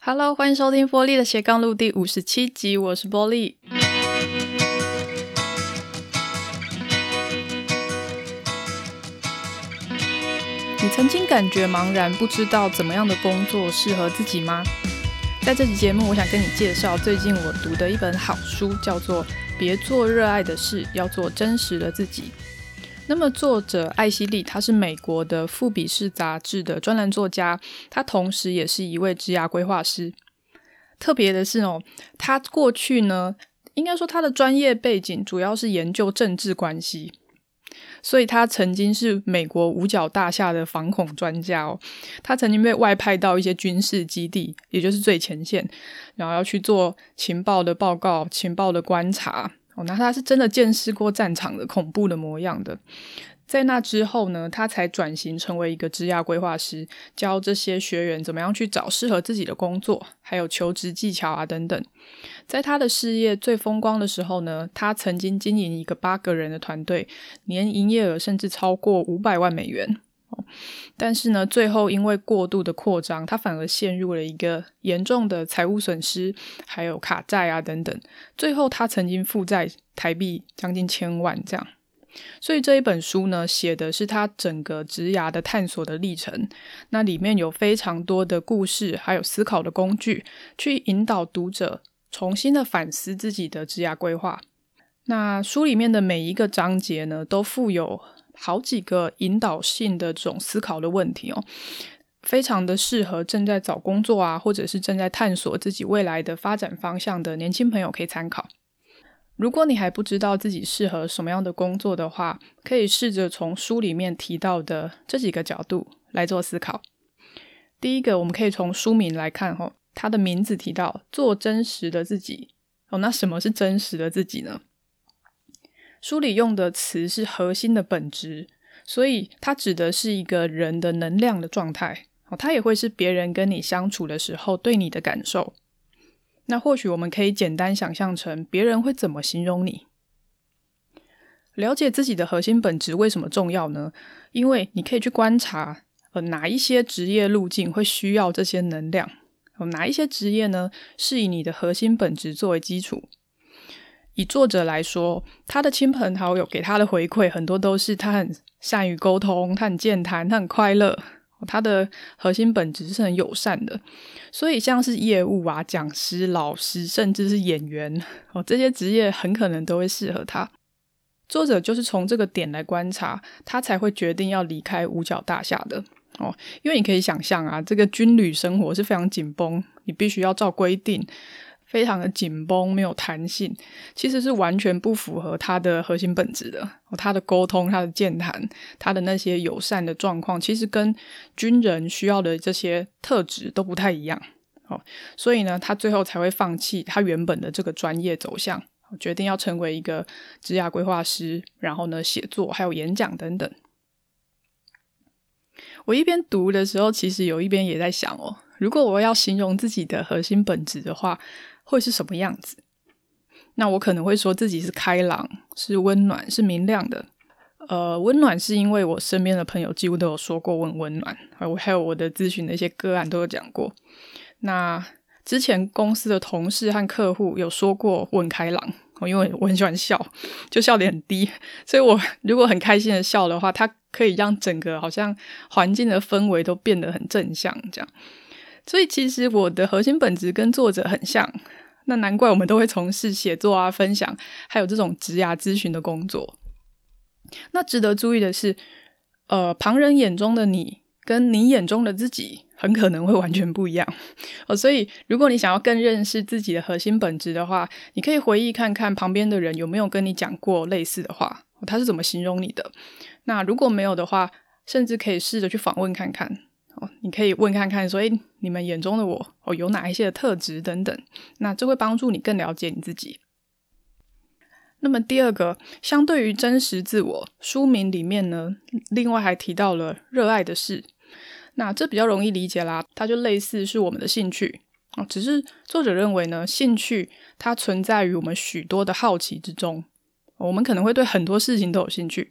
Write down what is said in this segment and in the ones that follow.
Hello，欢迎收听波利的斜杠路第五十七集，我是波利。你曾经感觉茫然，不知道怎么样的工作适合自己吗？在这期节目，我想跟你介绍最近我读的一本好书，叫做《别做热爱的事，要做真实的自己》。那么，作者艾希莉，他是美国的富比士杂志的专栏作家，他同时也是一位职涯规划师。特别的是哦，他过去呢，应该说他的专业背景主要是研究政治关系。所以他曾经是美国五角大厦的反恐专家哦，他曾经被外派到一些军事基地，也就是最前线，然后要去做情报的报告、情报的观察哦。那他是真的见识过战场的恐怖的模样的。在那之后呢，他才转型成为一个职业规划师，教这些学员怎么样去找适合自己的工作，还有求职技巧啊等等。在他的事业最风光的时候呢，他曾经经营一个八个人的团队，年营业额甚至超过五百万美元。但是呢，最后因为过度的扩张，他反而陷入了一个严重的财务损失，还有卡债啊等等。最后他曾经负债台币将近千万这样。所以这一本书呢，写的是他整个职涯的探索的历程。那里面有非常多的故事，还有思考的工具，去引导读者重新的反思自己的职涯规划。那书里面的每一个章节呢，都附有好几个引导性的这种思考的问题哦，非常的适合正在找工作啊，或者是正在探索自己未来的发展方向的年轻朋友可以参考。如果你还不知道自己适合什么样的工作的话，可以试着从书里面提到的这几个角度来做思考。第一个，我们可以从书名来看，哦，它的名字提到“做真实的自己”。哦，那什么是真实的自己呢？书里用的词是核心的本质，所以它指的是一个人的能量的状态。哦，它也会是别人跟你相处的时候对你的感受。那或许我们可以简单想象成别人会怎么形容你。了解自己的核心本质为什么重要呢？因为你可以去观察，呃，哪一些职业路径会需要这些能量，呃，哪一些职业呢，是以你的核心本质作为基础。以作者来说，他的亲朋好友给他的回馈很多都是他很善于沟通，他很健谈，他很快乐。他的核心本质是很友善的，所以像是业务啊、讲师、老师，甚至是演员哦，这些职业很可能都会适合他。作者就是从这个点来观察，他才会决定要离开五角大厦的哦。因为你可以想象啊，这个军旅生活是非常紧绷，你必须要照规定。非常的紧绷，没有弹性，其实是完全不符合他的核心本质的。他的沟通，他的健谈，他的那些友善的状况，其实跟军人需要的这些特质都不太一样。哦，所以呢，他最后才会放弃他原本的这个专业走向，决定要成为一个职涯规划师，然后呢，写作还有演讲等等。我一边读的时候，其实有一边也在想哦，如果我要形容自己的核心本质的话。会是什么样子？那我可能会说自己是开朗、是温暖、是明亮的。呃，温暖是因为我身边的朋友几乎都有说过问温暖，我还有我的咨询的一些个案都有讲过。那之前公司的同事和客户有说过问开朗，我因为我很喜欢笑，就笑点很低，所以我如果很开心的笑的话，它可以让整个好像环境的氛围都变得很正向，这样。所以其实我的核心本质跟作者很像，那难怪我们都会从事写作啊、分享，还有这种职涯咨询的工作。那值得注意的是，呃，旁人眼中的你跟你眼中的自己很可能会完全不一样哦。所以如果你想要更认识自己的核心本质的话，你可以回忆看看旁边的人有没有跟你讲过类似的话，他是怎么形容你的。那如果没有的话，甚至可以试着去访问看看。你可以问看看，说，诶，你们眼中的我，哦，有哪一些的特质等等，那这会帮助你更了解你自己。那么第二个，相对于真实自我，书名里面呢，另外还提到了热爱的事，那这比较容易理解啦，它就类似是我们的兴趣哦，只是作者认为呢，兴趣它存在于我们许多的好奇之中，我们可能会对很多事情都有兴趣，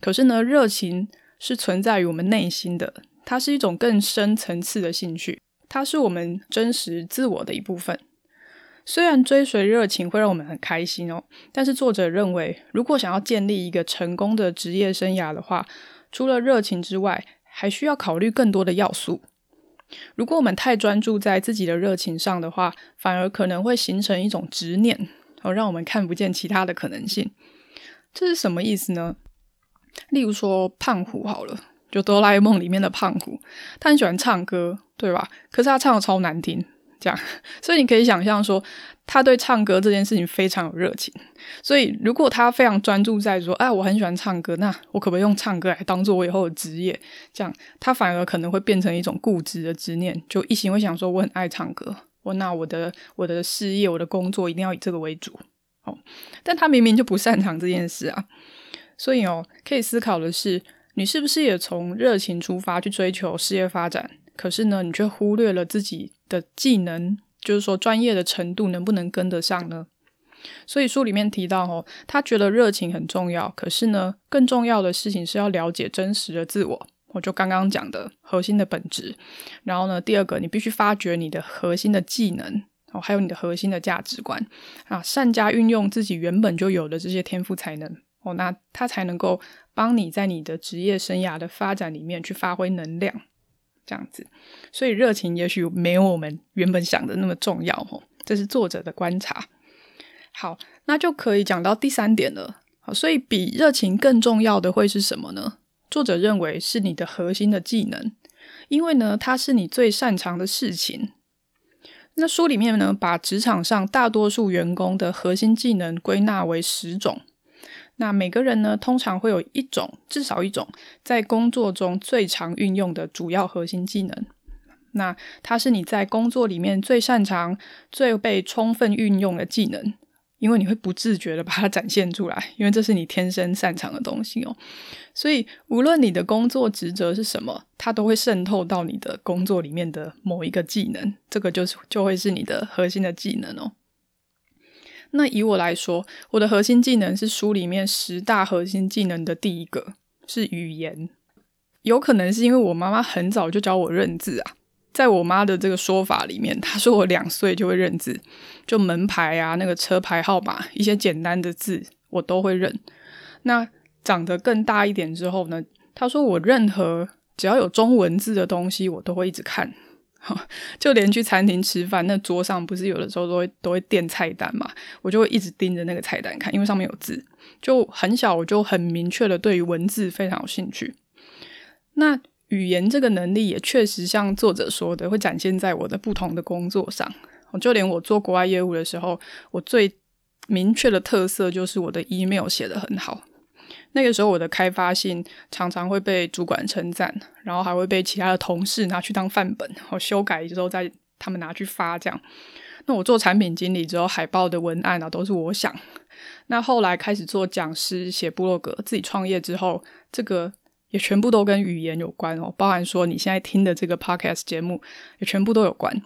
可是呢，热情是存在于我们内心的。它是一种更深层次的兴趣，它是我们真实自我的一部分。虽然追随热情会让我们很开心哦，但是作者认为，如果想要建立一个成功的职业生涯的话，除了热情之外，还需要考虑更多的要素。如果我们太专注在自己的热情上的话，反而可能会形成一种执念，哦，让我们看不见其他的可能性。这是什么意思呢？例如说胖虎好了，就哆啦 A 梦里面的胖虎，他很喜欢唱歌，对吧？可是他唱的超难听。这样，所以你可以想象说，他对唱歌这件事情非常有热情。所以，如果他非常专注在说，哎，我很喜欢唱歌，那我可不可以用唱歌来当做我以后的职业？这样，他反而可能会变成一种固执的执念，就一心会想说，我很爱唱歌，我那我的我的事业，我的工作一定要以这个为主。哦，但他明明就不擅长这件事啊。所以哦，可以思考的是，你是不是也从热情出发去追求事业发展？可是呢，你却忽略了自己的技能，就是说专业的程度能不能跟得上呢？所以书里面提到哦，他觉得热情很重要，可是呢，更重要的事情是要了解真实的自我。我就刚刚讲的核心的本质。然后呢，第二个，你必须发掘你的核心的技能哦，还有你的核心的价值观啊，善加运用自己原本就有的这些天赋才能哦，那他才能够帮你在你的职业生涯的发展里面去发挥能量。这样子，所以热情也许没有我们原本想的那么重要哦。这是作者的观察。好，那就可以讲到第三点了。好，所以比热情更重要的会是什么呢？作者认为是你的核心的技能，因为呢，它是你最擅长的事情。那书里面呢，把职场上大多数员工的核心技能归纳为十种。那每个人呢，通常会有一种，至少一种，在工作中最常运用的主要核心技能。那它是你在工作里面最擅长、最被充分运用的技能，因为你会不自觉的把它展现出来，因为这是你天生擅长的东西哦。所以，无论你的工作职责是什么，它都会渗透到你的工作里面的某一个技能，这个就是就会是你的核心的技能哦。那以我来说，我的核心技能是书里面十大核心技能的第一个，是语言。有可能是因为我妈妈很早就教我认字啊，在我妈的这个说法里面，她说我两岁就会认字，就门牌啊、那个车牌号码一些简单的字我都会认。那长得更大一点之后呢，她说我任何只要有中文字的东西，我都会一直看。就连去餐厅吃饭，那桌上不是有的时候都会都会垫菜单嘛，我就会一直盯着那个菜单看，因为上面有字。就很小，我就很明确的对于文字非常有兴趣。那语言这个能力也确实像作者说的，会展现在我的不同的工作上。就连我做国外业务的时候，我最明确的特色就是我的 email 写得很好。那个时候，我的开发性常常会被主管称赞，然后还会被其他的同事拿去当范本，我修改之后再他们拿去发这样。那我做产品经理之后，海报的文案啊都是我想。那后来开始做讲师、写部落格、自己创业之后，这个也全部都跟语言有关哦，包含说你现在听的这个 podcast 节目也全部都有关。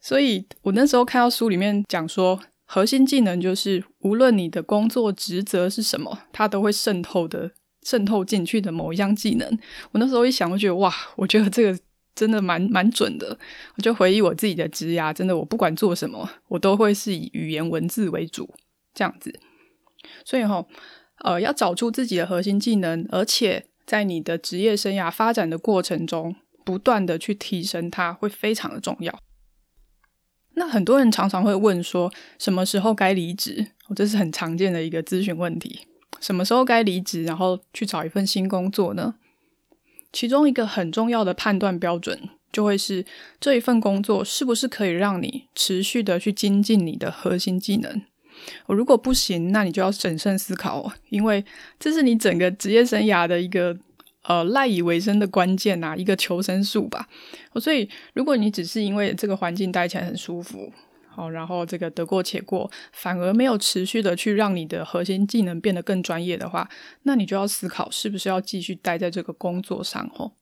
所以我那时候看到书里面讲说。核心技能就是，无论你的工作职责是什么，它都会渗透的、渗透进去的某一项技能。我那时候一想，我觉得哇，我觉得这个真的蛮蛮准的。我就回忆我自己的职涯，真的，我不管做什么，我都会是以语言文字为主这样子。所以齁，呃，要找出自己的核心技能，而且在你的职业生涯发展的过程中，不断的去提升它，会非常的重要。那很多人常常会问说，什么时候该离职？我这是很常见的一个咨询问题。什么时候该离职，然后去找一份新工作呢？其中一个很重要的判断标准，就会是这一份工作是不是可以让你持续的去精进你的核心技能。我如果不行，那你就要审慎思考，因为这是你整个职业生涯的一个。呃，赖以为生的关键啊，一个求生术吧。所以，如果你只是因为这个环境待起来很舒服，好，然后这个得过且过，反而没有持续的去让你的核心技能变得更专业的话，那你就要思考是不是要继续待在这个工作上哦。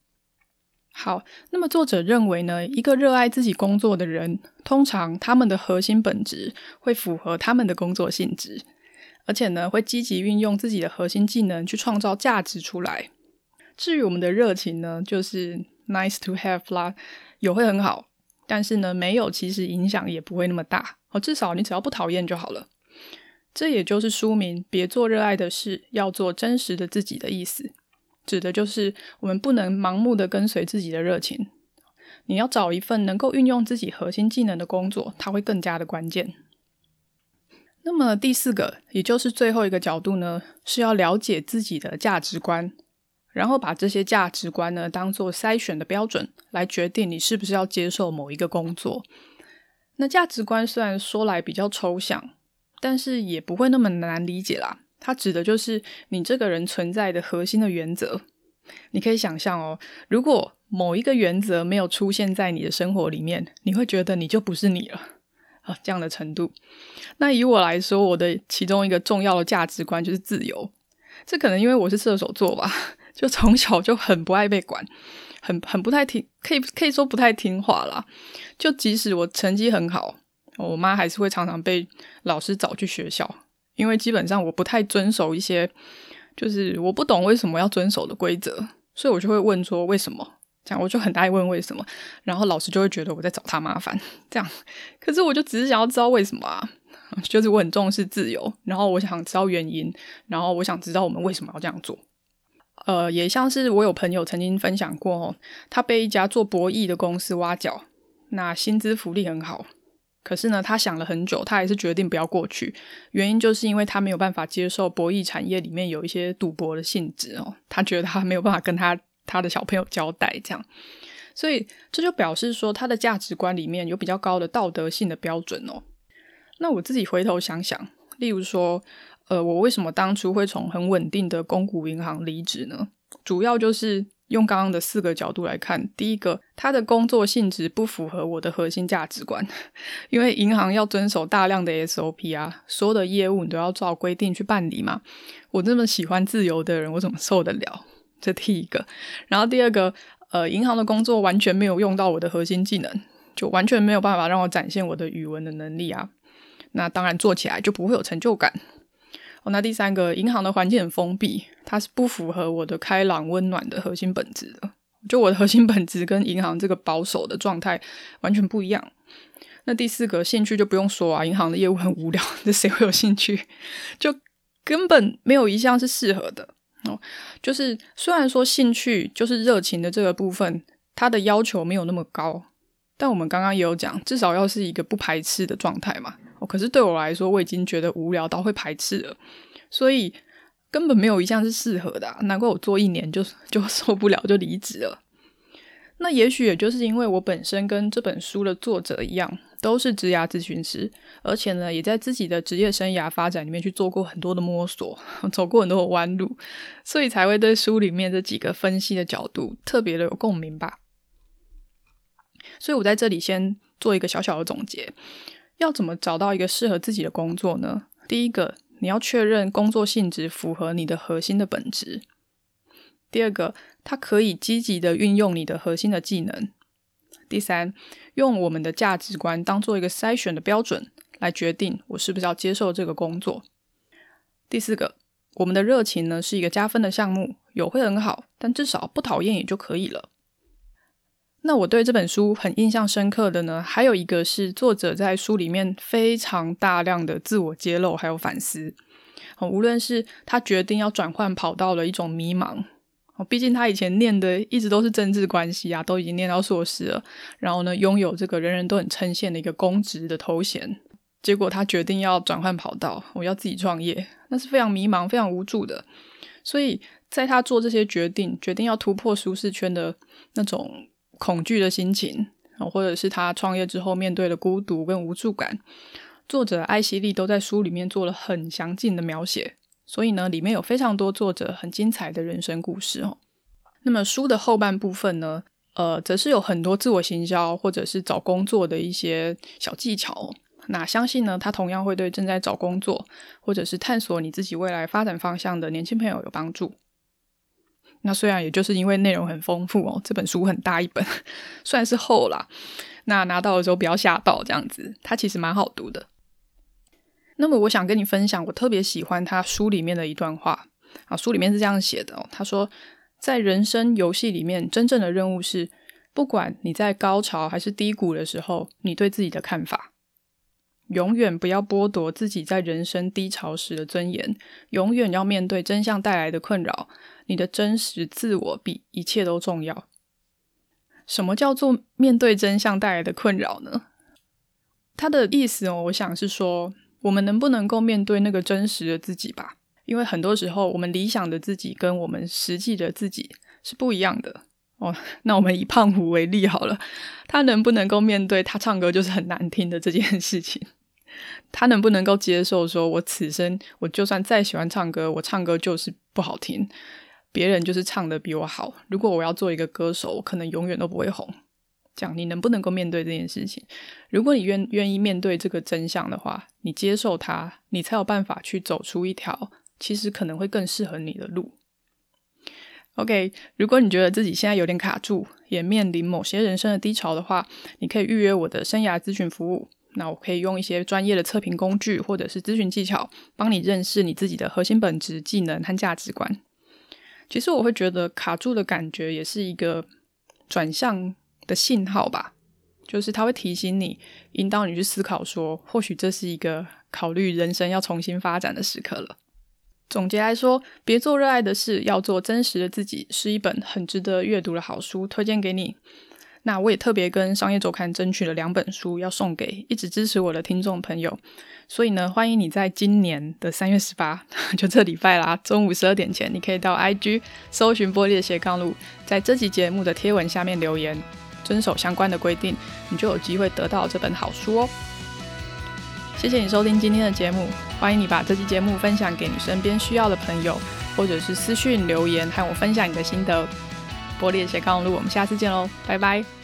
好，那么作者认为呢，一个热爱自己工作的人，通常他们的核心本质会符合他们的工作性质，而且呢，会积极运用自己的核心技能去创造价值出来。至于我们的热情呢，就是 nice to have 啦，有会很好，但是呢，没有其实影响也不会那么大哦。至少你只要不讨厌就好了。这也就是书名“别做热爱的事，要做真实的自己”的意思，指的就是我们不能盲目的跟随自己的热情。你要找一份能够运用自己核心技能的工作，它会更加的关键。那么第四个，也就是最后一个角度呢，是要了解自己的价值观，然后把这些价值观呢当做筛选的标准，来决定你是不是要接受某一个工作。那价值观虽然说来比较抽象，但是也不会那么难理解啦。它指的就是你这个人存在的核心的原则。你可以想象哦，如果某一个原则没有出现在你的生活里面，你会觉得你就不是你了啊，这样的程度。那以我来说，我的其中一个重要的价值观就是自由。这可能因为我是射手座吧，就从小就很不爱被管，很很不太听，可以可以说不太听话啦。就即使我成绩很好，我妈还是会常常被老师找去学校，因为基本上我不太遵守一些，就是我不懂为什么要遵守的规则，所以我就会问说为什么。这样我就很爱问为什么，然后老师就会觉得我在找他麻烦。这样，可是我就只是想要知道为什么啊，就是我很重视自由，然后我想知道原因，然后我想知道我们为什么要这样做。呃，也像是我有朋友曾经分享过哦，他被一家做博弈的公司挖角，那薪资福利很好，可是呢，他想了很久，他还是决定不要过去，原因就是因为他没有办法接受博弈产业里面有一些赌博的性质哦，他觉得他没有办法跟他。他的小朋友交代这样，所以这就表示说他的价值观里面有比较高的道德性的标准哦。那我自己回头想想，例如说，呃，我为什么当初会从很稳定的公股银行离职呢？主要就是用刚刚的四个角度来看，第一个，他的工作性质不符合我的核心价值观，因为银行要遵守大量的 SOP 啊，所有的业务你都要照规定去办理嘛。我这么喜欢自由的人，我怎么受得了？这第一个，然后第二个，呃，银行的工作完全没有用到我的核心技能，就完全没有办法让我展现我的语文的能力啊。那当然做起来就不会有成就感。哦，那第三个，银行的环境很封闭，它是不符合我的开朗温暖的核心本质的。就我的核心本质跟银行这个保守的状态完全不一样。那第四个，兴趣就不用说啊，银行的业务很无聊，这谁会有兴趣？就根本没有一项是适合的。哦，就是虽然说兴趣就是热情的这个部分，它的要求没有那么高，但我们刚刚也有讲，至少要是一个不排斥的状态嘛。哦，可是对我来说，我已经觉得无聊到会排斥了，所以根本没有一项是适合的，难怪我做一年就就受不了，就离职了。那也许也就是因为我本身跟这本书的作者一样。都是职涯咨询师，而且呢，也在自己的职业生涯发展里面去做过很多的摸索，走过很多的弯路，所以才会对书里面这几个分析的角度特别的有共鸣吧。所以我在这里先做一个小小的总结：要怎么找到一个适合自己的工作呢？第一个，你要确认工作性质符合你的核心的本质；第二个，它可以积极的运用你的核心的技能；第三。用我们的价值观当做一个筛选的标准，来决定我是不是要接受这个工作。第四个，我们的热情呢是一个加分的项目，有会很好，但至少不讨厌也就可以了。那我对这本书很印象深刻的呢，还有一个是作者在书里面非常大量的自我揭露还有反思。哦无论是他决定要转换跑道的一种迷茫。哦，毕竟他以前念的一直都是政治关系啊，都已经念到硕士了，然后呢，拥有这个人人都很称羡的一个公职的头衔，结果他决定要转换跑道，我要自己创业，那是非常迷茫、非常无助的。所以在他做这些决定，决定要突破舒适圈的那种恐惧的心情，或者是他创业之后面对的孤独跟无助感，作者艾希莉都在书里面做了很详尽的描写。所以呢，里面有非常多作者很精彩的人生故事哦。那么书的后半部分呢，呃，则是有很多自我行销或者是找工作的一些小技巧。那相信呢，它同样会对正在找工作或者是探索你自己未来发展方向的年轻朋友有帮助。那虽然也就是因为内容很丰富哦，这本书很大一本，虽然是厚啦，那拿到的时候不要吓到这样子，它其实蛮好读的。那么我想跟你分享，我特别喜欢他书里面的一段话啊，书里面是这样写的哦，他说，在人生游戏里面，真正的任务是不管你在高潮还是低谷的时候，你对自己的看法。永远不要剥夺自己在人生低潮时的尊严，永远要面对真相带来的困扰。你的真实自我比一切都重要。什么叫做面对真相带来的困扰呢？他的意思哦，我想是说，我们能不能够面对那个真实的自己吧？因为很多时候，我们理想的自己跟我们实际的自己是不一样的哦。那我们以胖虎为例好了，他能不能够面对他唱歌就是很难听的这件事情？他能不能够接受说，我此生我就算再喜欢唱歌，我唱歌就是不好听，别人就是唱的比我好。如果我要做一个歌手，我可能永远都不会红。这样你能不能够面对这件事情？如果你愿愿意面对这个真相的话，你接受它，你才有办法去走出一条其实可能会更适合你的路。OK，如果你觉得自己现在有点卡住，也面临某些人生的低潮的话，你可以预约我的生涯咨询服务。那我可以用一些专业的测评工具或者是咨询技巧，帮你认识你自己的核心本质、技能和价值观。其实我会觉得卡住的感觉也是一个转向的信号吧，就是它会提醒你，引导你去思考说，或许这是一个考虑人生要重新发展的时刻了。总结来说，别做热爱的事，要做真实的自己，是一本很值得阅读的好书，推荐给你。那我也特别跟商业周刊争取了两本书，要送给一直支持我的听众朋友。所以呢，欢迎你在今年的三月十八，就这礼拜啦，中午十二点前，你可以到 IG 搜寻玻璃的斜杠路，在这期节目的贴文下面留言，遵守相关的规定，你就有机会得到这本好书哦。谢谢你收听今天的节目，欢迎你把这期节目分享给你身边需要的朋友，或者是私讯留言和我分享你的心得。玻璃的斜杠路，我们下次见喽，拜拜。